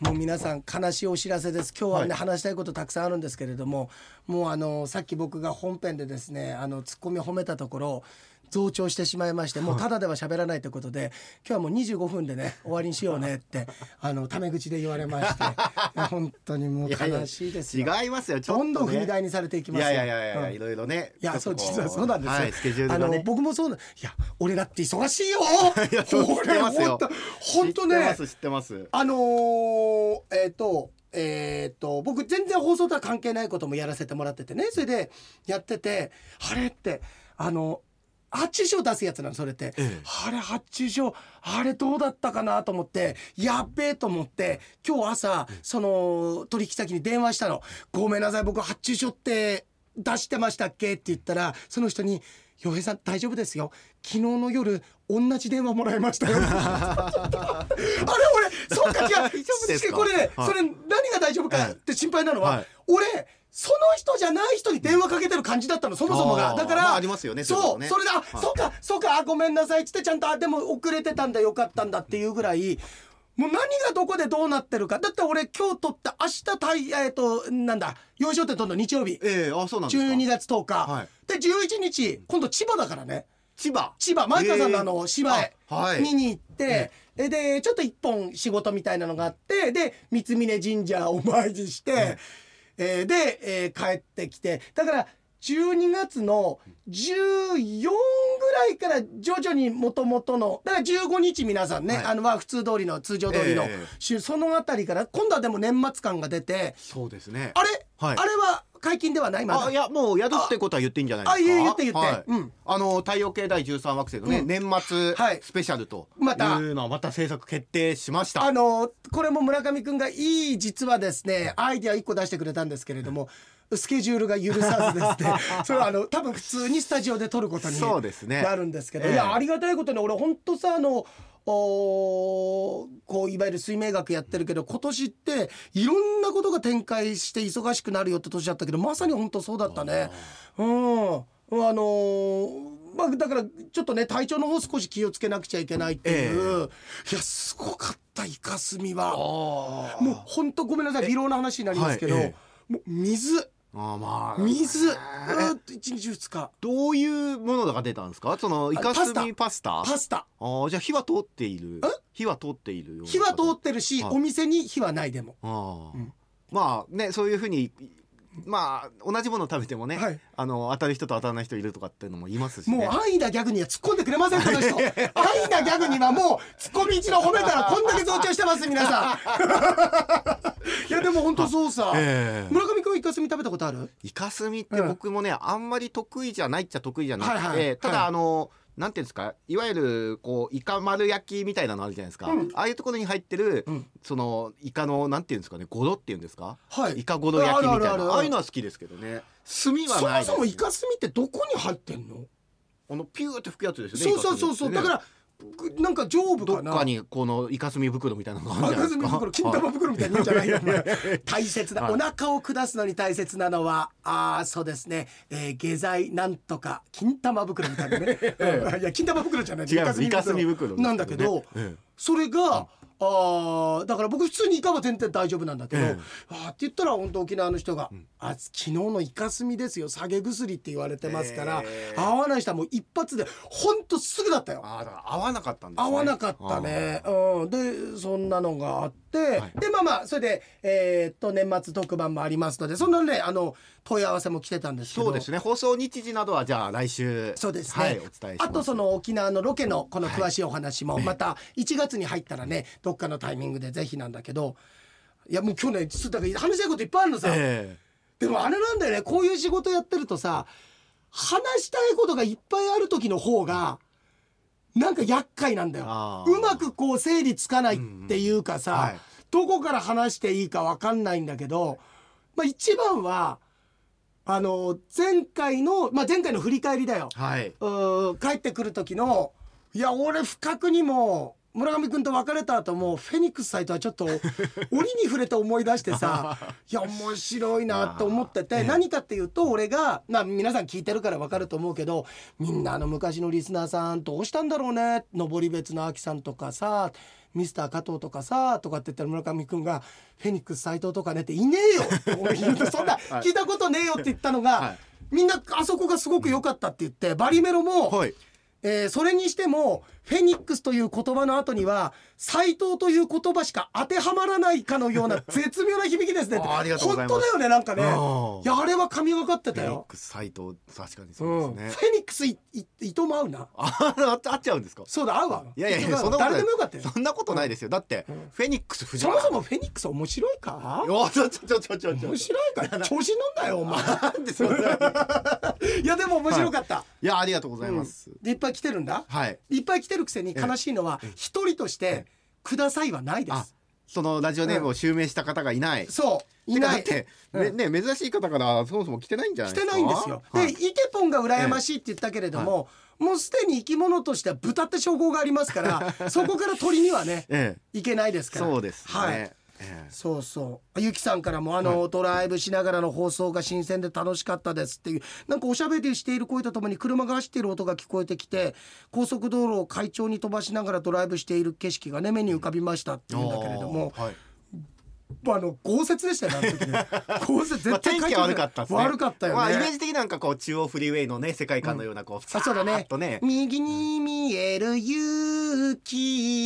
もう皆さん悲しいお知らせです。今日はね、はい。話したいことたくさんあるんですけれどももうあのさっき僕が本編でですねあのツッコミを褒めたところ増長してしまいましてもうただでは喋らないということで今日はもう25分でね終わりにしようねって あのタメ口で言われまして 本当にもう悲しいですよ。違いますよちょっと、ね、どんどん踏み台にされていきますよ。いやいやいやいや、うん。いろいろね。いやそう実はそうなんですよ、はい、スケジューあのルがね。僕もそうないや俺だって忙しいよ。いや俺本当本当ね知ってます知ってます。あのー、えっ、とえっ、と僕全然放送とは関係ないこともやらせてもらっててね。それでやっててあれってあの発注書出すやつなのそれって、ええ。あれ発注書あれどうだったかなと思ってやっべえと思って今日朝その取引先に電話したの「ごめんなさい僕発注書って出してましたっけ?」って言ったらその人に「洋平さん大丈夫ですよ。昨日の夜同じ電話もらいましたよ」あれ俺そっか違う。大丈夫ですか？これね、はい。それ何が大丈夫かって心配なのは、はい。俺その人じゃない人に電話かけてる感じだったのそもそもが。だから、まあありますよねそうそれであ、はい。そっかそっかあごめんなさいっつってちゃんとあでも遅れてたんだよかったんだっていうぐらいもう何がどこでどうなってるか。だって俺今日撮った明日たいえっ、となんだ幼少店撮るの日曜日。ええあそうなんですか。12月10日、はい。で11日今度千葉だからね。千葉。千葉。前川さんのあの芝居あはい。見に行って、えでちょっと一本仕事みたいなのがあってで三峯神社を お参りして、えーで、えー帰ってきて。だから12月の14ぐらいから徐々にもともとのだから15日皆さんね、はい。あのまあ普通通りの通常通りのええ。週、そのあたりから今度はでも年末感が出てそうですね。あれ、はい。あれは解禁ではない？まだ。あいやもう宿ってことは言っていいんじゃないですか。あ言って言って。はい。うん。あの太陽系第13惑星のね、うん。年末はい。スペシャルとまた。いうのはまた制作決定しました。あのこれも村上くんがいい実はですねアイデア1個出してくれたんですけれどもスケジュールが許さずですね それはあの多分普通にスタジオで撮ることにそうですね。なるんですけど、ええ。いやありがたいことに俺本当さあのおーこういわゆる水明学やってるけど今年っていろんなことが展開して忙しくなるよって年だったけどまさに本当そうだったね。うん。あのーまあだからちょっとね体調の方少し気をつけなくちゃいけないっていう、いやすごかったイカスミは。もう本当ごめんなさい微量な話になりますけど、はいえ。もう水あーまあ水。うえー。っと一日二日。どういうものが出たんですか？そのイカスミパスタ。パスタ？あーじゃあ火は通っている。火は通っている火は通ってるし、はい。お店に火はないでも。あー、うん。まあねそういうふうにまあ同じものを食べてもね、はい。あの当たる人と当たらない人いるとかっていうのも言いますしね。もう安易なギャグには突っ込んでくれませんこの人。安易なギャグにはもうツッコミ一度褒めたらこんだけ増長してます皆さん。いやでも本当そうさ、ええ。村上君イカスミ食べたことある？イカスミって僕もね、あんまり得意じゃないっちゃ得意じゃなくて、はいはい。ただ、はい。あのなんていうんですか？いわゆるこうイカ丸焼きみたいなのあるじゃないですか、うん。ああいうところに入ってる、うん。そのイカのなんていうんですかね？ゴロっていうんですか、はい。イカゴロ焼きみたいな。あるあるある。ああいうのは好きですけどね。炭はそないです。もそもイカスミってどこに入ってんの？あのピューって吹くやつですよねそうそうそうそう、だからなんか上部かな？どっかにこのイカスミ袋みたいなのがある赤じゃないですか？ずみ袋金玉袋みたいに言うんじゃないよ 大切な、はい。お腹を下すのに大切なのはああそうですね、えー、下剤なんとか金玉袋みたいなね、うん。いや金玉袋じゃないイカスミ袋。なんだけど、えそれが、あーだから僕普通にイカは全然大丈夫なんだけど、ええ。あーって言ったら本当沖縄の人が「あ昨日のイカスミですよ下げ薬」って言われてますから、ええ。合わない人はもう一発で本当すぐだったよ。ああだ合わなかったんですね。合わなかったね。うん、でそんなのがあって、はい。でまあまあそれで、えーっと年末特番もありますのでそんなねあの問い合わせも来てたんですけど。そうですね。放送日時などはじゃあ来週。そうですね、はいお伝えします。あとその沖縄のロケのこの詳しいお話もまた1月に入ったらねどっかのタイミングでぜひなんだけど。いやもう今日ねちょっとだから話したいこといっぱいあるのさ、え。でもあれなんだよねこういう仕事やってるとさ話したいことがいっぱいある時の方がなんか厄介なんだよ。うまくこう整理つかないっていうかさ、はい。どこから話していいか分かんないんだけど、まあ、一番はあの前回の、まあ、前回の振り返りだよ。はい。うー帰ってくる時のいや俺不覚にも村上君と別れた後もフェニックスサイトはちょっと 折に触れて思い出してさ いや面白いなと思ってて、何かっていうと俺がまあ皆さん聞いてるから分かると思うけどみんなあの昔のリスナーさんどうしたんだろうね？登別の秋さんとかさミスター加藤とかさとかって言ったら村上君が「フェニックス斎藤とかね」っていねえよ！って俺言うと そんな聞いたことねえよって言ったのが、はい。みんなあそこがすごく良かったって言ってバリメロも、はい。えーそれにしてもフェニックスという言葉の後には斎藤という言葉しか当てはまらないかのような 絶妙な響きですね。ありがとうございます。本当だよねなんかね。いやあれは神がかってたよ、フェニックスサイト確かにう、そうんですね、フェニックスいい伊藤も合うな。ああっちゃうんですか？そうだ合うわ。いやいやいやそんなことない。誰でもよかったよ。そんなことないですよ。だって、フェニックスそもそもフェニックス面白いか？いやちょちょちょちょ面白いか？調子乗んだよお前。いやでも面白かった、い。やありがとうございます、でいっぱい来てるんだ？はい。いっぱい来てるくせに悲しいのは一人として「ください」はないであすそのラジオネームを襲名した方がいない、そう。いない。って、ねね珍しい方からそもそも来てないんじゃない来てですか。ないんですよ。はい。でイケポンが羨ましいって言ったけれども、もうすでに生き物としては豚って称号がありますから そこから鳥にはねえいけないですえから。そうですね、はいええ。そうそう。ゆきさんからもあの、ドライブしながらの放送が新鮮で楽しかったですっていうなんかおしゃべりしている声とともに車が走っている音が聞こえてきて高速道路を快調に飛ばしながらドライブしている景色がね目に浮かびましたっていうんだけれどもはい。あの豪雪でしたよね。豪雪まあ、絶対天気は悪かったね。悪かったよね、まあ、イメージ的になんかこう中央フリーウェイのね世界観のようなこう、あそうだね。右に見える雪、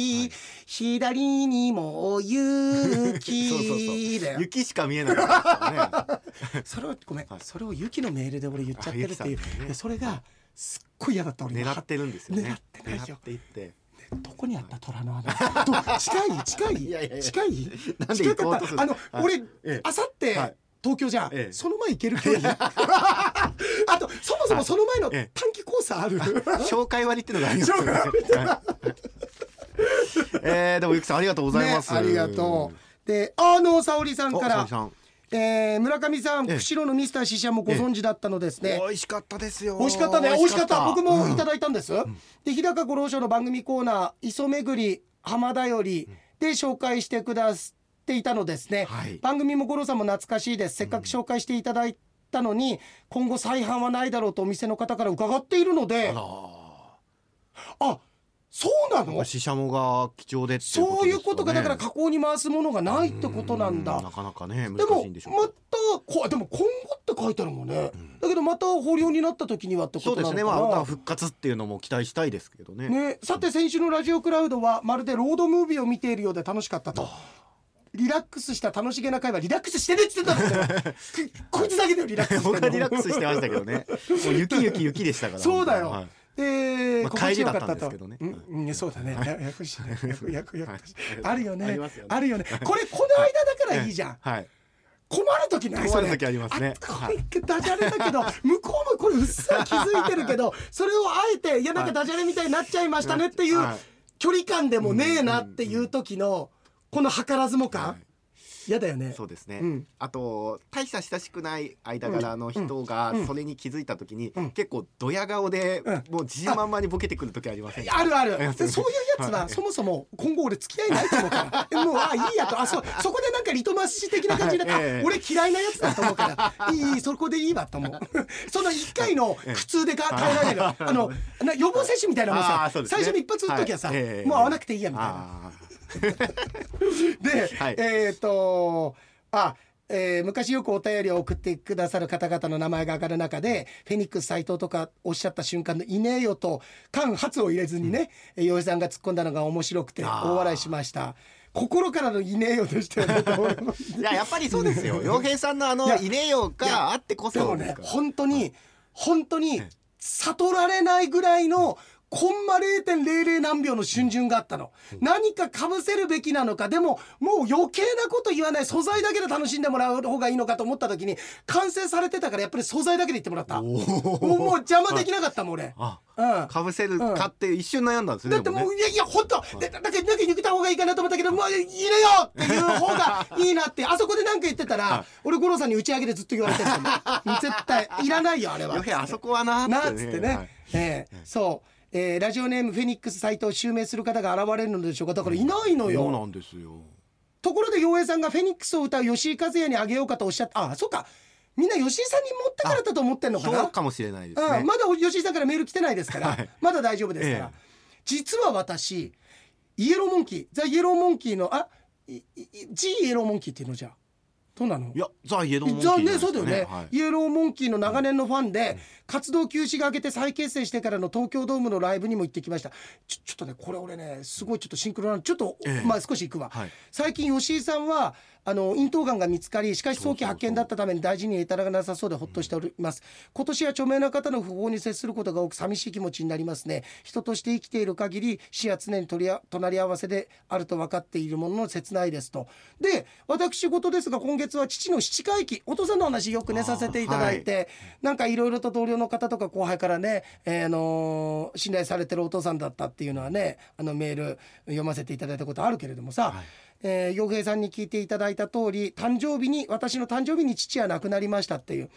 左にも雪 そうそうそう。だよ。雪しか見えなかったですよね。それをごめん、はい。それを雪のメールで俺言っちゃってるっていう。ね。でそれがすっごい嫌だった俺。狙ってるんですよね。狙ってないよ狙っていって。どこにあった虎の穴？ど近い？近い？近い？なんで行あの、はい。俺ええ。あさってはい。東京じゃん、ええ。その前行ける距離 あとそもそもその前のええ。短期コースある？紹介割っていうのがありますよね。はい えー、でもゆきさんありがとうございます、ね、ありがとう。であの沙織さんおからえー村上さんええ。釧路のミスターシシャもご存知だったのですね、美味しかったですよ。美味しかったね。美味しかった。僕もいただだいたんです、で日高五郎賞の番組コーナー「磯巡り浜田より」で紹介してくださっていたのですね、はい。番組も五郎さんも懐かしいです。せっかく紹介していただいたのに、今後再販はないだろうとお店の方から伺っているので。あそうなの？シシャモが貴重でっていうそういうことがだからか加工に回すものがないってことなんだ。なかなかね難でもしいんでしょうまたこでも今後って書いてあるもんね、だけどまた豊漁になった時にはってこそうでとなのかな。すね。まあまあ復活っていうのも期待したいですけどね。ね、さて先週のラジオクラウドはまるでロードムービーを見ているようで楽しかったと。リラックスした楽しげな会話リラックスしてねって言ってたんだよ。ここいつだけでよリラックスしてリラックスしてましたけどね。もう雪雪雪でしたから。そうだよ、はいで、まあ帰りだったんですけどね。うんうん、そうだね。ややくしね。やくやくやくはい。あるよね。あるよね。これこの間だからいいじゃん。はい。困る時ない？困る時ありますね。あこれダジャレだけど向こうもこれうっすら気づいてるけどそれをあえていやなんかダジャレみたいになっちゃいましたねっていうはい。距離感でもねえなっていう時のこの図らずも感？嫌だよね。そうですね、うん。あと大した親しくない間柄の人がうん。それに気づいた時に、うん。結構ドヤ顔で、うん。もう自信満々にボケてくる時ありませんか？あるある。そういうやつはそもそも今後俺付き合いないと思うから。もうあいいやと。あそうそこでなんかリトマス紙的な感じで、は いええ。あ俺嫌いなやつだと思うから。いいそこでいいわと思う。その1回の苦痛でか耐えられる。あのな予防接種みたいなもんあさね。最初に一発打っときゃさ、はいええ。もう会わなくていいやみたいな。あ で、はい。えっ、とあえー昔よくお便りを送ってくださる方々の名前が上がる中でフェニックス斎藤とかおっしゃった瞬間の「いねえよ」と間髪を入れずにね洋、井さんが突っ込んだのが面白くて大笑いしました。心からの「いねえよ」でしたよねーいややっぱりそうですよ。洋平さんのあのいねえよがあってこでもねそですか。ら本当に本当に悟られないぐらいのコンマ0.00何秒の瞬順があったの、何かかぶせるべきなのか。でももう余計なこと言わない。素材だけで楽しんでもらう方がいいのかと思った時に完成されてたからやっぱり素材だけで言ってもらった。もうもう邪魔できなかったもん俺、あうん、かぶせるかって一瞬悩んだんですねだってもう、いやいや本当。だだだけだけ抜けた方がいいかなと思ったけどもういいねよっていう方がいいなって。あそこで何か言ってたら、俺五郎さんに打ち上げでずっと言われてる 絶対いらないよあれは。あそこはななっつってね、はい。ええそう、えーラジオネームフェニックス斎藤を襲名する方が現れるのでしょうか。だからいないのよ、そうなんですよ。ところで洋平さんがフェニックスを歌う吉井和也にあげようかとおっしゃった。あそうか。みんな吉井さんに持ってからだと思ってんのかな。そうかもしれないですね。うんまだ吉井さんからメール来てないですから、はい。まだ大丈夫ですから、ええ。実は私イエローモンキーザ・イエローモンキーのあいいジイエローモンキーっていうのじゃあどうなの？いやザ・イエローモンキーじゃあね。そうだよね、はい。イエローモンキーの長年のファンで、活動休止が明けて再結成してからの東京ドームのライブにも行ってきました。ちょちょっとねこれ俺ねすごいちょっとシンクロなちょっと、ええ。まあ少し行くわ、はい。最近吉井さんはあの咽頭がんが見つかりしかし早期発見だったために大事に至らなさそうでほっとしております。今年は著名な方の訃報に接することが多く寂しい気持ちになりますね。人として生きている限り死は常に取りあ隣り合わせであると分かっているものの切ないですと。で私事ですが今月は父の七回忌お父さんの話よくねさせていただいて、なんかいろいろと同僚の方とか後輩からね、えーあのー信頼されてるお父さんだったっていうのはねあのメール読ませていただいたことあるけれどもさ、はいえー洋平さんに聞いていただいた通り誕生日に私の誕生日に父は亡くなりましたっていう。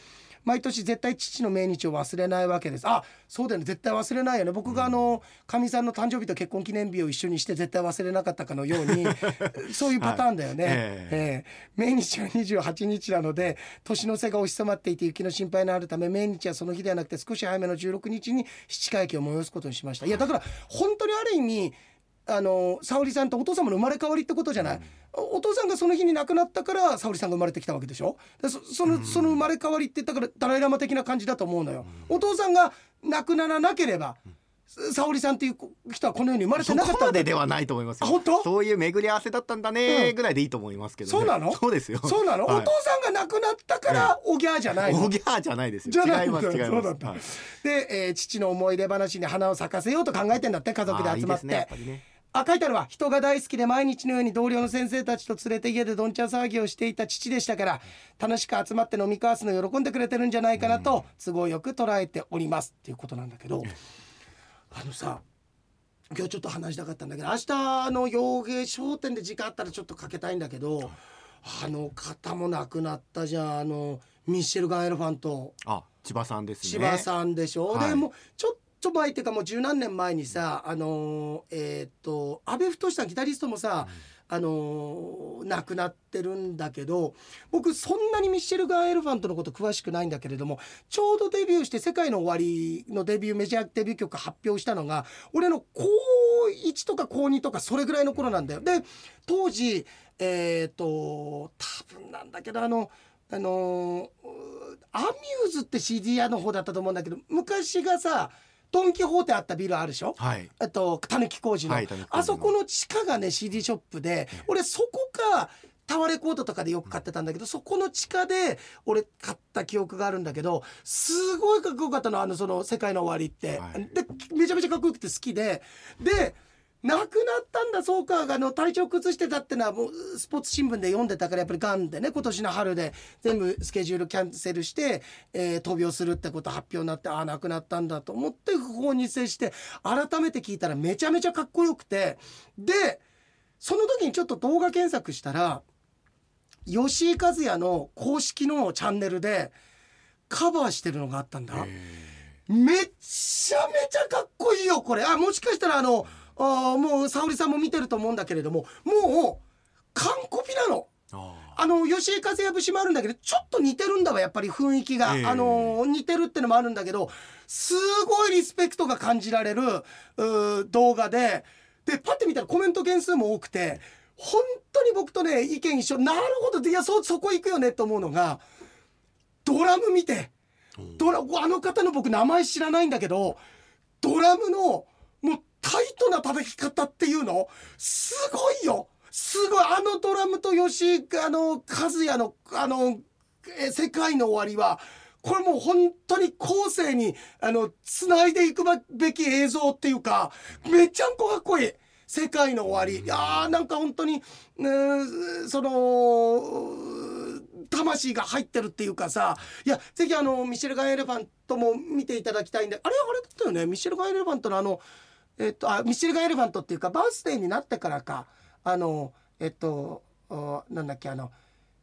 毎年絶対父の命日を忘れないわけです。あそうだよね。絶対忘れないよね。僕があのかみさんの誕生日と結婚記念日を一緒にして絶対忘れなかったかのように そういうパターンだよね、はい。ええ。ー命日は28日なので年の瀬が押し迫っていて雪の心配のあるため命日はその日ではなくて少し早めの16日に七回忌を催すことにしました。いやだから本当にある意味あの沙織さんとお父様の生まれ変わりってことじゃない、おお父さんがその日に亡くなったから沙織さんが生まれてきたわけでしょ。でそそのその生まれ変わりってだからダライラマ的な感じだと思うのよ、お父さんが亡くならなければ沙織さんっていう人はこの世に生まれてそなかったでではないと思います本当？そういう巡り合わせだったんだうん。ねぐらいでいいと思いますけどね。そうなの？そうですよ。そうなの、はい。お父さんが亡くなったからおぎゃーじゃないの？おぎゃーじゃないですよ。じゃない違います違います。そうだった。はい。で、えー父の思い出話に花を咲かせようと考えてんだって家族で集まって。ねやっぱりねあ書いてあるわ。人が大好きで毎日のように同僚の先生たちと連れて家でどんちゃん騒ぎをしていた父でしたから楽しく集まって飲み交わすの喜んでくれてるんじゃないかなと都合よく捉えております。っていうことなんだけどあのさ今日ちょっと話したかったんだけど明日の洋芸商店で時間あったらちょっとかけたいんだけどあの方も亡くなったじゃん。あのミッシェルガン・エレファント。あ千葉さんですね。千葉さんでしょ、はい。でもうちょっと前っていうかもう十何年前にさあのーえーっと阿部太さんギタリストもさ、あのー亡くなってるんだけど僕そんなにミッシェル・ガン・エレファントのこと詳しくないんだけれどもちょうどデビューして「世界の終わり」のデビューメジャーデビュー曲発表したのが俺の高1とか高2とかそれぐらいの頃なんだよ。で当時えーっと多分なんだけどあのあのーアミューズって CD 屋の方だったと思うんだけど昔がさドン・キホーテあったビルあるでしょ？はい。あとたぬき工事の,、あそこの地下がね CD ショップで俺そこかタワーレコードとかでよく買ってたんだけど、そこの地下で俺買った記憶があるんだけどすごいかっこよかったのあのその「世界の終わり」って、はい。でめちゃめちゃかっこよくて好きで。で亡くなったんだそうかあの体調崩してたってのはもうスポーツ新聞で読んでたからやっぱりがんでね今年の春で全部スケジュールキャンセルして、えー闘病するってこと発表になってああ亡くなったんだと思って訃報に接して改めて聞いたらめちゃめちゃかっこよくてでその時にちょっと動画検索したら吉井和也の公式のチャンネルでカバーしてるのがあったんだ。めっちゃめちゃかっこいいよこれあもしかしたらあのあーもう沙織さんも見てると思うんだけれどももう完コピなの。ああの吉井和也節もあるんだけどちょっと似てるんだわやっぱり雰囲気が、ええ。あの似てるってのもあるんだけどすごいリスペクトが感じられる動画で。でパッて見たらコメント件数も多くて本当に僕とね意見一緒。なるほどいやそそこ行くよねと思うのがドラム見て。ドラあの方の僕名前知らないんだけどドラムのタイトな叩き方っていうの？すごいよ。すごいあのドラムと吉井あの和也のあのえ世界の終わりはこれもう本当に後世にあの繋いでいくべき映像っていうかめちゃんこかっこいい。世界の終わり。いやーなんか本当に、その魂が入ってるっていうかさ。いやぜひあのミシェルガン・エレファントも見ていただきたいんであれあれだったよね？ミシェルガン・エレファントのあのえっとあミシェルガン・エレファントっていうかバースデーになってからか。あのえっとおなんだっけあの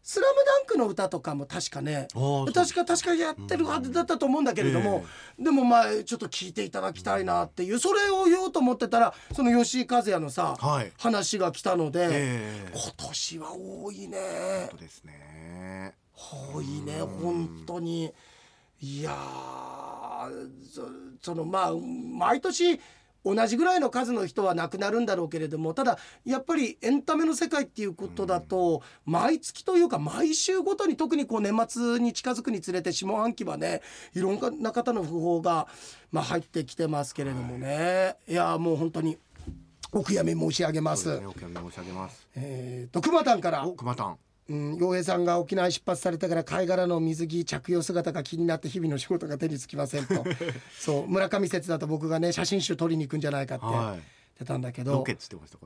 スラムダンクの歌とかも確かね確か確かやってるはずだったと思うんだけれども、でもまあちょっと聞いていただきたいなっていうそれを言おうと思ってたらその吉井和也のさ、はい。話が来たので、ええ。今年は多いね。そうですね。多いね本当に。いやそのまあ毎年同じぐらいの数の人は亡くなるんだろうけれどもただやっぱりエンタメの世界っていうことだと毎月というか毎週ごとに特にこう年末に近づくにつれて下半期はねいろんな方の訃報がまあ入ってきてますけれどもね。いやーもう本当にお悔やみ申し上げます。ねお悔やみ申し上げます。えーと熊丹から。お熊たんうん、洋平さんが沖縄へ出発されてから貝殻の水着着用姿が気になって日々の仕事が手につきませんと。そう村上説だと僕がね写真集撮りに行くんじゃないかって言はい。ってたんだけロど、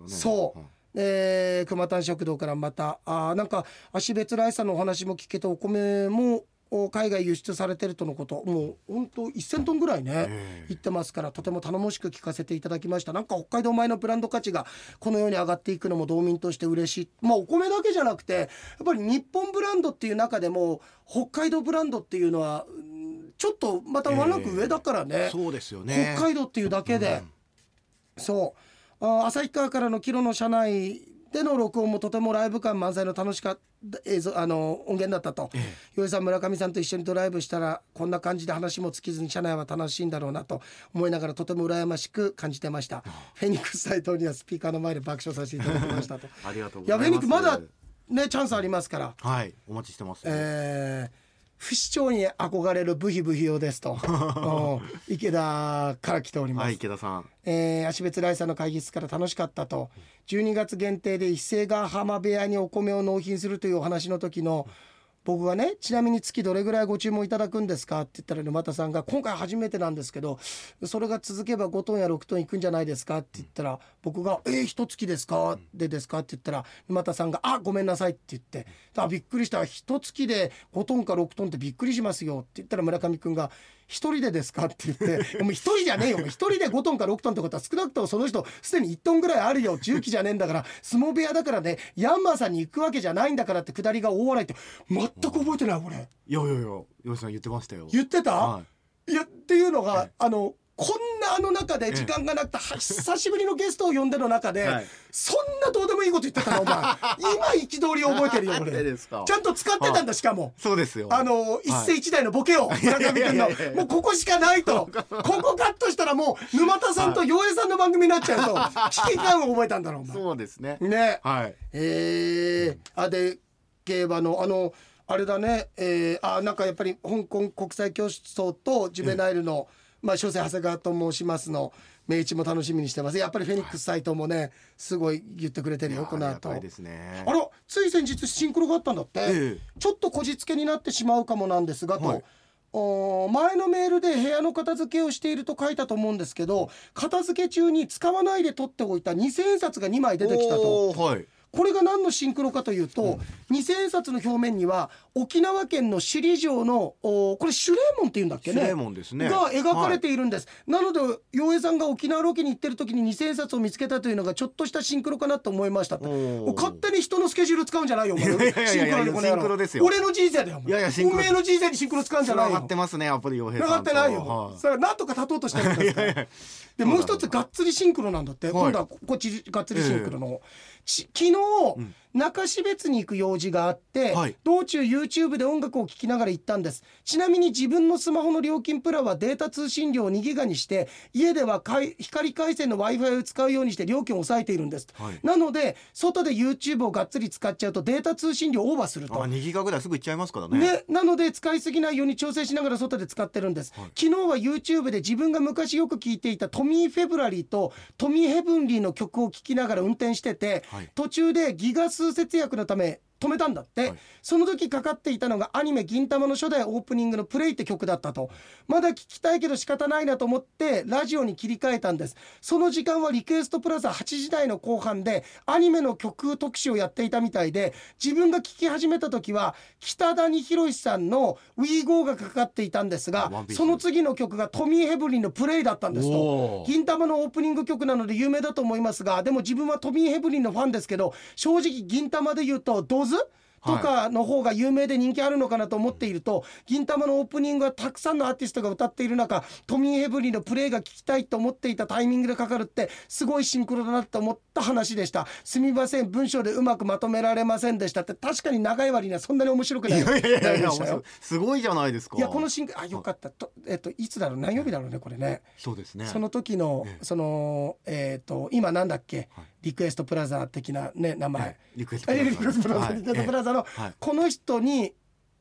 そう、えー、熊丹食堂からまたあーなんか足別ライスさんのお話も聞けてお米もお海外輸出されてるとのこともう本当1000トンぐらいね、ええ。行ってますからとても頼もしく聞かせていただきました。なんか北海道米のブランド価値がこのように上がっていくのも道民として嬉しい。まあお米だけじゃなくてやっぱり日本ブランドっていう中でも北海道ブランドっていうのはうんちょっとまたワンランク上だからね、そうですよね。北海道っていうだけで、そう。あ旭川からのキロの車内での録音もとてもライブ感満載の楽しかった映像あの音源だったと。え洋井さん村上さんと一緒にドライブしたらこんな感じで話も尽きずに車内は楽しいんだろうなと思いながらとても羨ましく感じてました。フェニックス斎藤にはスピーカーの前で爆笑させていただきました。とありがとうごいやざいます。フェニックまだねチャンスありますから。はいお待ちしてます。えー不死鳥に憧れるブヒブヒ用ですと。うん。池田から来ております、はい池田さん。えー足別ライさんの会議室から楽しかったと。12月限定で一斉が浜部屋にお米を納品するというお話の時の僕がねちなみに月どれぐらいご注文いただくんですか？って言ったら沼田さんが今回初めてなんですけどそれが続けば5トンや6トンいくんじゃないですか？って言ったら僕が「えー、一月ですか?」でですか？って言ったら沼田さんが「あごめんなさい」って言って「あびっくりした。一月で5トンか6トンってびっくりしますよ」って言ったら村上君が「一人でですか?」って言って「もう一人じゃねえよ一人で5トンか6トンってことは少なくともその人すでに1トンぐらいあるよ重機じゃねえんだから 相撲部屋だからねヤンマーさんに行くわけじゃないんだから」ってくだりが大笑いって全く覚えてない俺いやいやいや吉さん言ってましたよ。言ってた、はい。やっていうのが、ええ。あのこんなあの中で時間がなくて、は久しぶりのゲストを呼んでの中で、はい。そんなどうでもいいこと言ってたのお前 今憤り覚えてるよ俺ちゃんと使ってたんだしかも。そうですよ。あの一世一代のボケを村上君の。もうここしかないと。ここカットしたらもう沼田さんと洋平さんの番組になっちゃうと 危機感を覚えたんだろうお前。そうですね。ね。はい。えー、あで競馬のあのあれだね、えー、あなんかやっぱり香港国際競争とジュベナイルの、まあ小生長谷川と申しますの明治も楽しみにしてます。やっぱりフェニックス斎藤もねすごい言ってくれてるよこの後。ね。あらつい先日シンクロがあったんだって、ええ。ちょっとこじつけになってしまうかもなんですがと、はい。お前のメールで部屋の片付けをしていると書いたと思うんですけど片付け中に使わないで取っておいた2000円札が2枚出てきたと。はいこれが何のシンクロかというと、2000円札の表面には沖縄県の首里城のおこれシュレーモンっていうんだっけね？シュレーモンですね。が描かれはいているんです、なので洋平さんが沖縄ロケに行ってる時に2000円札を見つけたというのがちょっとしたシンクロかなと思いました。勝手に人のスケジュール使うんじゃないよシンクロにこの。俺の人生だよいやいや運命の人生にシンクロ使うんじゃないよってますねやっぱり洋平繋さんと。がってないよ、はい。それはなんとか立とうとしてるんですか？らでもう一つがっつりシンクロなんだって、はい。今度はこっちがっつりシンクロの、ち昨日、中標津に行く用事があって、はい。道中 YouTube で音楽を聴きながら行ったんです。ちなみに自分のスマホの料金プランはデータ通信量を2ギガにして家では光回線の w i f i を使うようにして料金を抑えているんです、はい。なので外で YouTube をがっつり使っちゃうとデータ通信量オーバーすると。あ2ギガぐらいすぐいっちゃいますからね。ね、なので使いすぎないように調整しながら外で使ってるんです、はい。昨日は YouTube で自分が昔よく聞いていたトミー・フェブラリーとトミー・ヘブンリーの曲を聴きながら運転してて、はい。途中でギガ数節約のため止めたんだって、はい。その時かかっていたのがアニメ「銀魂」の初代オープニングの「プレイ」って曲だったと。まだ聞きたいけど仕方ないなと思ってラジオに切り替えたんです。その時間はリクエストプラザ8時台の後半でアニメの曲特集をやっていたみたいで自分が聞き始めた時は北谷宏さんの「WeGo」がかかっていたんですがその次の曲がトミー・ヘブリンの「プレイ」だったんですと。銀魂のオープニング曲なので有名だと思いますがでも自分はトミー・ヘブリンのファンですけど正直銀魂で言うとドズとかの方が有名で人気あるのかなと思っていると「銀魂」のオープニングはたくさんのアーティストが歌っている中トミー・ヘブリーのプレーが聞きたいと思っていたタイミングでかかるってすごいシンクロだなって思った話でした。すみません文章でうまくまとめられませんでしたって確かに長い割にはそんなに面白くないいやいやいやすごいじゃないですか。いやこのシンクあよかった。とえっといつだろう？何曜日だろうねこれね。そうですね。その時のええ。そのえっと今なんだっけ？はいリクエストプラザ的なね名前。リクエストあリクエストプラザ、はい。リクエストプラザのはい。この人に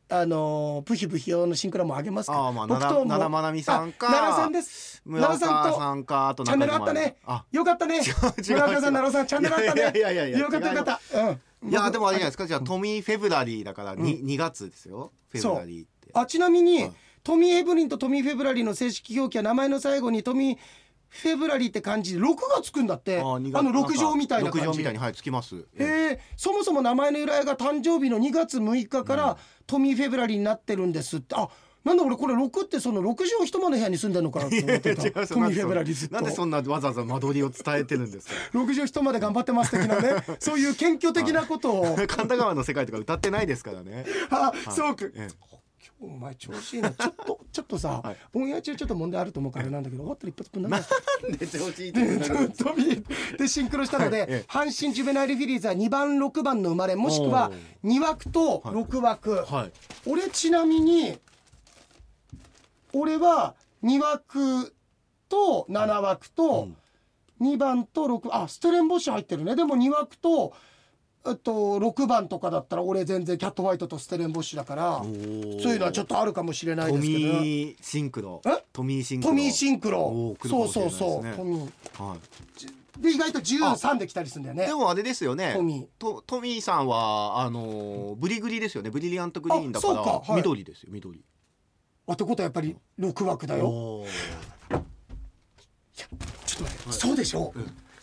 あのブヒブヒ用のシンクロもあげますか？ああまあ僕とも。奈良まなみさんか。あ奈良さんです。村奈良さんと。岡さんかあとチャンネルあったね。あ。よかったね。村岡さん奈良さんチャンネルあったね。いやいやいやよ。かったよかった。うん。いやでもあれじゃない僕ですか。じゃあトミー・フェブラリーだから 2, 2月ですよ。フェブラリーって。あちなみに、はい。トミー・エブリンとトミー・フェブラリーの正式表記は名前の最後にトミー・フェブラリーって漢字で6がつくんだって。あ2月の6条みたいな6感じ。条みたいにはいつきます。えー、そもそも名前の由来が誕生日の2月6日からトミー・フェブラリーになってるんですって。あなんだ俺これ6ってその6畳一間の部屋に住んでるのかなって思ってた。トミー・フェブラリーずっと。なんでそんなわざわざ間取りを伝えてるんですか？6畳一間で頑張ってます的なね。そういう謙虚的なことを。神田川の世界とか歌ってないですからね。あそうか。え今日お前調子いいな。ちょっと ちょっとさ、はい。オンエア中ちょっと問題あると思うからあれなんだけど終わったら一発ぶんなんで調子いいってでシンクロしたので、ええ。阪神ジュベナイルフィリーズは2番6番の生まれもしくは2枠と6枠、はい。俺ちなみに俺は2枠と7枠と2番と6あステレンボッシュ入ってるね。でも2枠とえっと6番とかだったら俺全然キャットファイトとステレンボッシュだからそういうのはちょっとあるかもしれないトですけど。ミーシンクロ。え？トミーシンクロ。トミーシンクおロー来るかそうそうそう。トミー。はい。で意外と13で来たりするんだよね。でもあれですよね。トミー。トトミーさんはあのーブリグリですよね。ブリリアントグリーンだからか。はい。緑ですよ緑。あってことはやっぱり6枠だよ。おー。ちょっと待って、そうでしょ、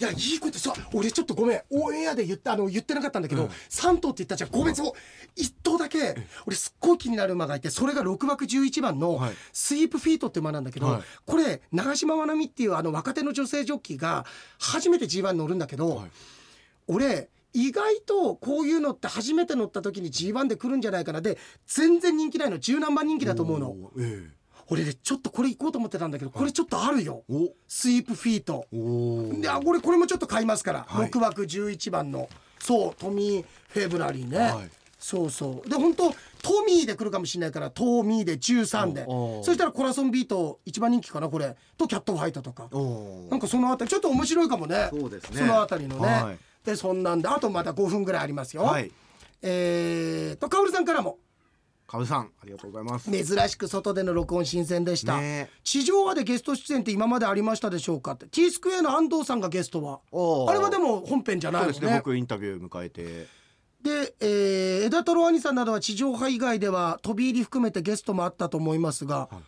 いやいいことさ俺ちょっとごめん。オンエアで言ったあの言ってなかったんだけど、うん。3頭って言ったじゃん。ごめんそう。1頭だけ俺すっごい気になる馬がいてそれが6枠11番のはい。スイープフィートって馬なんだけど、はい。これ長島まなみっていうあの若手の女性ジョッキーが初めて G1 に乗るんだけど、はい。俺意外とこういうのって初めて乗った時に G1 で来るんじゃないかな。で全然人気ないの。十何番人気だと思うの。え俺ねちょっとこれ行こうと思ってたんだけどこれちょっとあるよ。えお。スイープフィート。であ俺これもちょっと買いますから、はい。6枠11番のそうトミー・フェブラリーね、はい。そうそう。で本当トミーで来るかもしれないからトミーで13で。そしたらコラソンビート一番人気かなこれ。とキャットファイトとか。なんかそのあたりちょっと面白いかもね。そうですね。そのあたりのね、はい。でそんなんであとまだ5分ぐらいありますよ、はい。えーとカオルさんからもカブさんありがとうございます。珍しく外での録音新鮮でした、ね。地上波でゲスト出演って今までありましたでしょうかって。T スクエアの安藤さんがゲストは。あれはでも本編じゃないそうですね僕インタビュー迎えて。で、えー、枝太郎兄さんなどは地上波以外では飛び入り含めてゲストもあったと思いますが、でも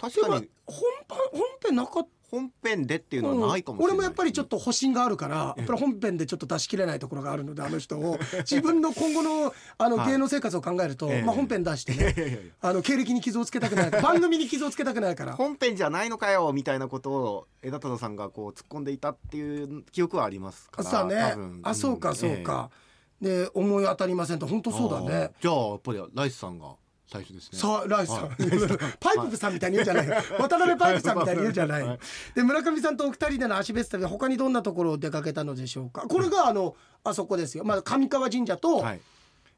確かに。本番本編なかった本編でっていうのはないかもしれない、俺もやっぱりちょっと保身があるからやっぱり本編でちょっと出し切れないところがあるのであの人を自分の今後のあのはい芸能生活を考えると、ええ。まあ、本編出してね あの経歴に傷をつけたくない 番組に傷をつけたくないから。本編じゃないのかよみたいなことを枝太郎さんがこう突っ込んでいたっていう記憶はありますからさあね多分。あそうかそうか、で思い当たりませんと本当ええそうだね。じゃあやっぱりライスさんが最初ですね。さあライスさん、はい。パイプさんみたいに言うんじゃない。よ渡辺パイプさんみたいに言うんじゃない、はい。で村上さんとお二人での足別旅他にどんなところを出かけたのでしょうか。これがあのあそこですよ。まあ上川神社と、はい。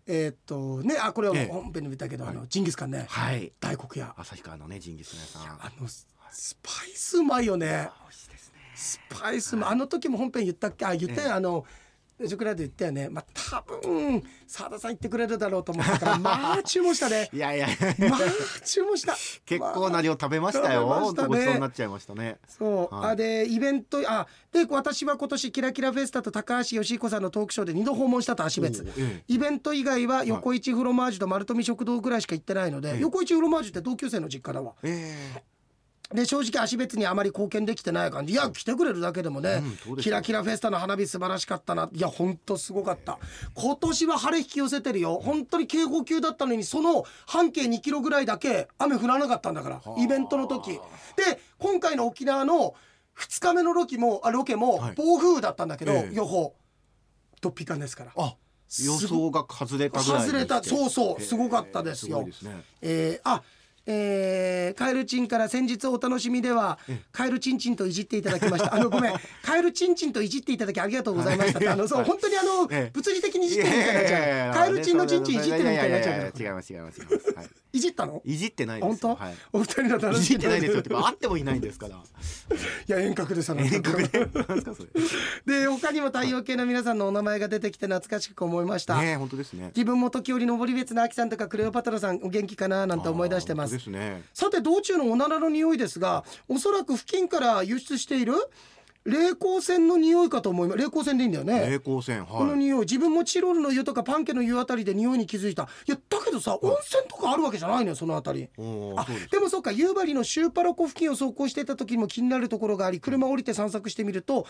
えーっとねあこれはええ。本編でも言ったけど、はい。あのジンギスカンね、はい。大黒屋。旭川のねジンギスカン屋さん。あのススパイスうまいよね。ね。スパイスも、あの時も本編言ったっけ？あ言ったよ、ええ。あのジョクライド言ったよね。まあ多分澤田さん言ってくれるだろうと思ったから まあ注文したね。いやいや。まあ注文した。結構な量食べましたよ、まあ食べましたね。ごちそうになっちゃいましたね。そう、はい。あでイベントあで私は今年キラキラフェスタと高橋義彦さんのトークショーで2度訪問したと足別。おうえイベント以外は横市フロマージュと丸富食堂ぐらいしか行ってないので、ええ。横市フロマージュって同級生の実家だわ。ええで正直足別にあまり貢献できてない感じ。いや来てくれるだけでもね、うんキラキラフェスタの花火素晴らしかったな。いやほんとすごかった。今年は晴れ引き寄せてるよ。本当に警報級だったのにその半径2キロぐらいだけ雨降らなかったんだからはあ。イベントの時。で今回の沖縄の2日目のロケもあロケもはい。暴風雨だったんだけど、ええ。予報。突飛感ですから。あ予想が外れたぐらいで外れた。そうそう。すごかったですよ。へーすごいですね。えーあえーカエルチンから先日お楽しみではカエルチンチンといじっていただきました。あのごめん。カエルチンチンといじっていただきありがとうございました。ってあのそう本当にあのええ物理的にいじってるみたいになっちゃう。カエルチンのチンチンいじってるみたいになっちゃう違います違います違います、はい、いじったの？いじってない本当、はい。お二人の楽いしみ。じってないですよってかあってもいないんですから。いや遠隔でさ遠隔で。ですかそれで他にも太陽系の皆さんのお名前が出てきて懐かしく思いました、ね本当ですね。自分も時折登別の秋さんとかクレオパトラさんお元気かな？なんて思い出してますですね。さて道中のおならの匂いですがおそらく付近から輸出している冷光線の匂いかと思います。冷光線でいいんだよね。平行線このはい匂い。自分もチロルの湯とかパンケの湯あたりで匂いに気づいた。いやだけどさ温泉とかあるわけじゃないのよそのあたり。あでもそうか夕張のシューパロ湖付近を走行していた時にも気になるところがあり車を降りて散策してみると、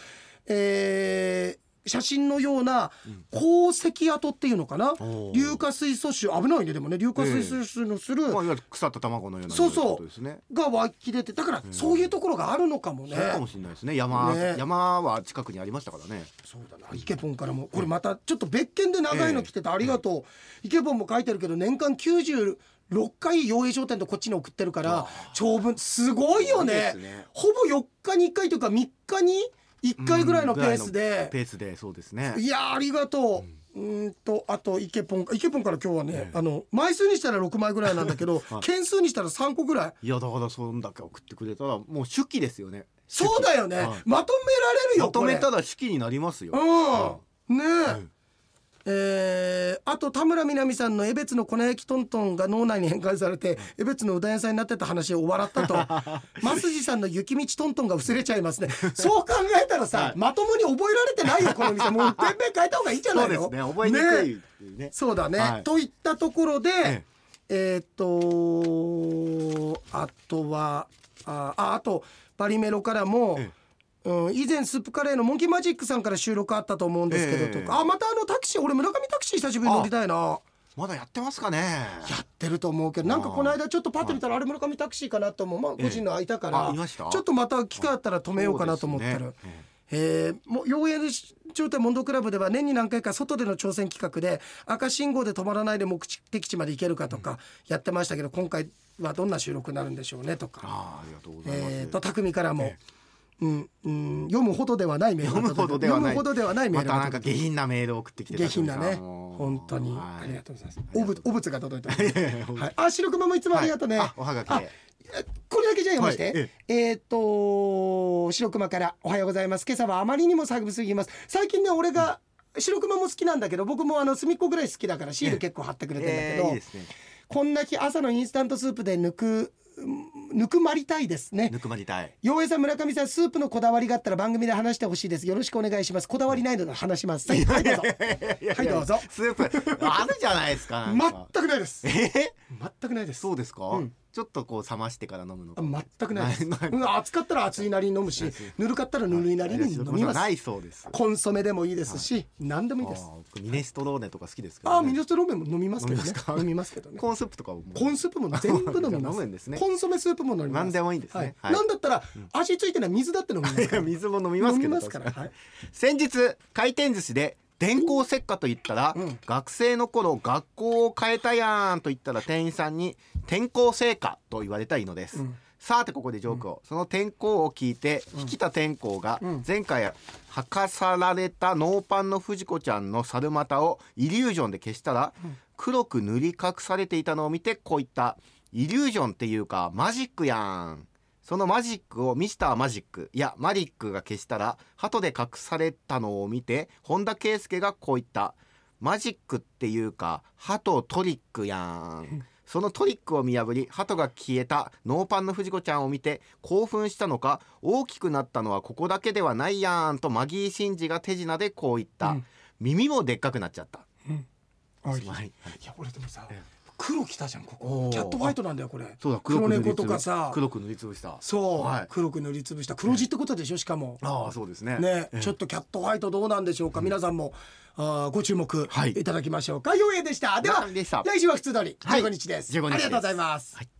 えー写真のような鉱石跡っていうのかな？硫化水素種危ないねでもね。硫化水素種のする、まあいわゆる腐った卵のようなそうそう。が湧き出てだからそういうところがあるのかもね。そうかもしれないですね。山ね。山は近くにありましたからね。そうだな。イケポンからも。これまたちょっと別件で長いの来ててありがとう、イケポンも書いてるけど年間96回養栄商店とこっちに送ってるから長文。すごいよね。ほぼ4日に1回というか3日に1回ぐらいのペースで、ペースでそうですね。いやーありがとう。うーんとあとイケポンイケポンから今日はね、あの枚数にしたら6枚ぐらいなんだけど、件数にしたら3個ぐらい。いやだからそんだけ送ってくれたらもう手記ですよね。そうだよね、はい。まとめられるよまとめたこら手記になりますよ。れうん。ねえ、んえーあと田村みな実さんの江別の粉焼きトントンが脳内に変換されて江別のうどん屋さんになってた話を笑ったと。増地さんの雪道トントンが薄れちゃいますね。そう考えたらさ、まともに覚えられてないよこの店。もう店名変えた方がいいんじゃなそいうのですね覚えにくい。っていうね。そうだね、はい。といったところでええ。ーっとあとはあああとバリメロからも、えうん、以前スープカレーのモンキーマジックさんから収録あったと思うんですけど、ええ。とかあまたあのタクシー俺村上タクシー久しぶりに乗りたいな。まだやってますかね。やってると思うけどなんかこの間ちょっとパッと見たらあれ村上タクシーかなと思う。まあ個人の空いたから、あいました？ちょっとまた機会あったら止めようかなと思ってる。えー、もう妖艶商店モンドクラブでは年に何回か外での挑戦企画で赤信号で止まらないで目的地まで行けるかとかやってましたけど今回はどんな収録になるんでしょうねとか、あーありがとうございます、えー、と匠からも、うんうん、読むほどではないメールが読むほどではない。またなんか下品なメールを送ってきて下品なね。本当に。はい。ありがとうございます。おぶお物が届いてます、いやいやはい、あ白熊もいつもありがとうね、はい。あおはがきこれだけじゃあ読まして、はい。えーっと白熊からおはようございます。今朝はあまりにも寒すぎます。最近ね俺が白熊も好きなんだけど僕もあの隅っこぐらい好きだからシール結構貼ってくれてんだけど、えーいいね。こんな日朝のインスタントスープで抜くぬくまりたいですね。ぬくまりたい。洋平さん村上さんスープのこだわりがあったら番組で話してほしいです。よろしくお願いします。こだわりないので話します。はい、はい、どうぞ。はいどうぞ。スープあるじゃないですか。全くないです。え？全くないです。そうですか、うんちょっとこう冷ましてから飲むのあ全くないです。熱かったら熱いなりに飲むし、ぬるかったらぬるいなりに飲みます。ないそうですコンソメでもいいですし、何でもいいです。ミネストローネとか好きですけど、あ、ね、ミネストローメンも飲みますけどね飲みます。けどね。コーンスープとかもコーンスープも全部飲みます。飲むんですねコンソメスープも飲みます。何でもいいんですねはなんだったら味付いてない水だって飲みます 水も飲みますけど。先日回転寿司で電光石火と言ったら、うん。学生の頃学校を変えたやんと言ったら店員さんに転校成果と言われたいのです、うん。さてここでジョークを、その転校を聞いて引田転校がうん。前回履かさられたノーパンの藤子ちゃんの猿股をイリュージョンで消したら、黒く塗り隠されていたのを見てこう言ったイリュージョンっていうかマジックやんそのマジックをミスターマジックいやマリックが消したら鳩で隠されたのを見て本田圭佑がこう言った。マジックっていうか鳩トリックやん。そのトリックを見破り鳩が消えたノーパンの藤子ちゃんを見て興奮したのか大きくなったのはここだけではないやんとマギー・シンジが手品でこう言った、うん。耳もでっかくなっちゃった。あいはい。はいや俺でもさえ黒きたじゃんここ。キャットファイトなんだよこれ。そうだ黒猫とかさ。黒く塗りつぶした。そう、はい。黒く塗りつぶした黒字ってことでしょしかも。ああそうですね。ね、ええ。ちょっとキャットファイトどうなんでしょうか、皆さんもあーご注目はい。いただきましょうか、ようえでした。では来週は普通通りはい。15日です、15日です。ありがとうございます、はい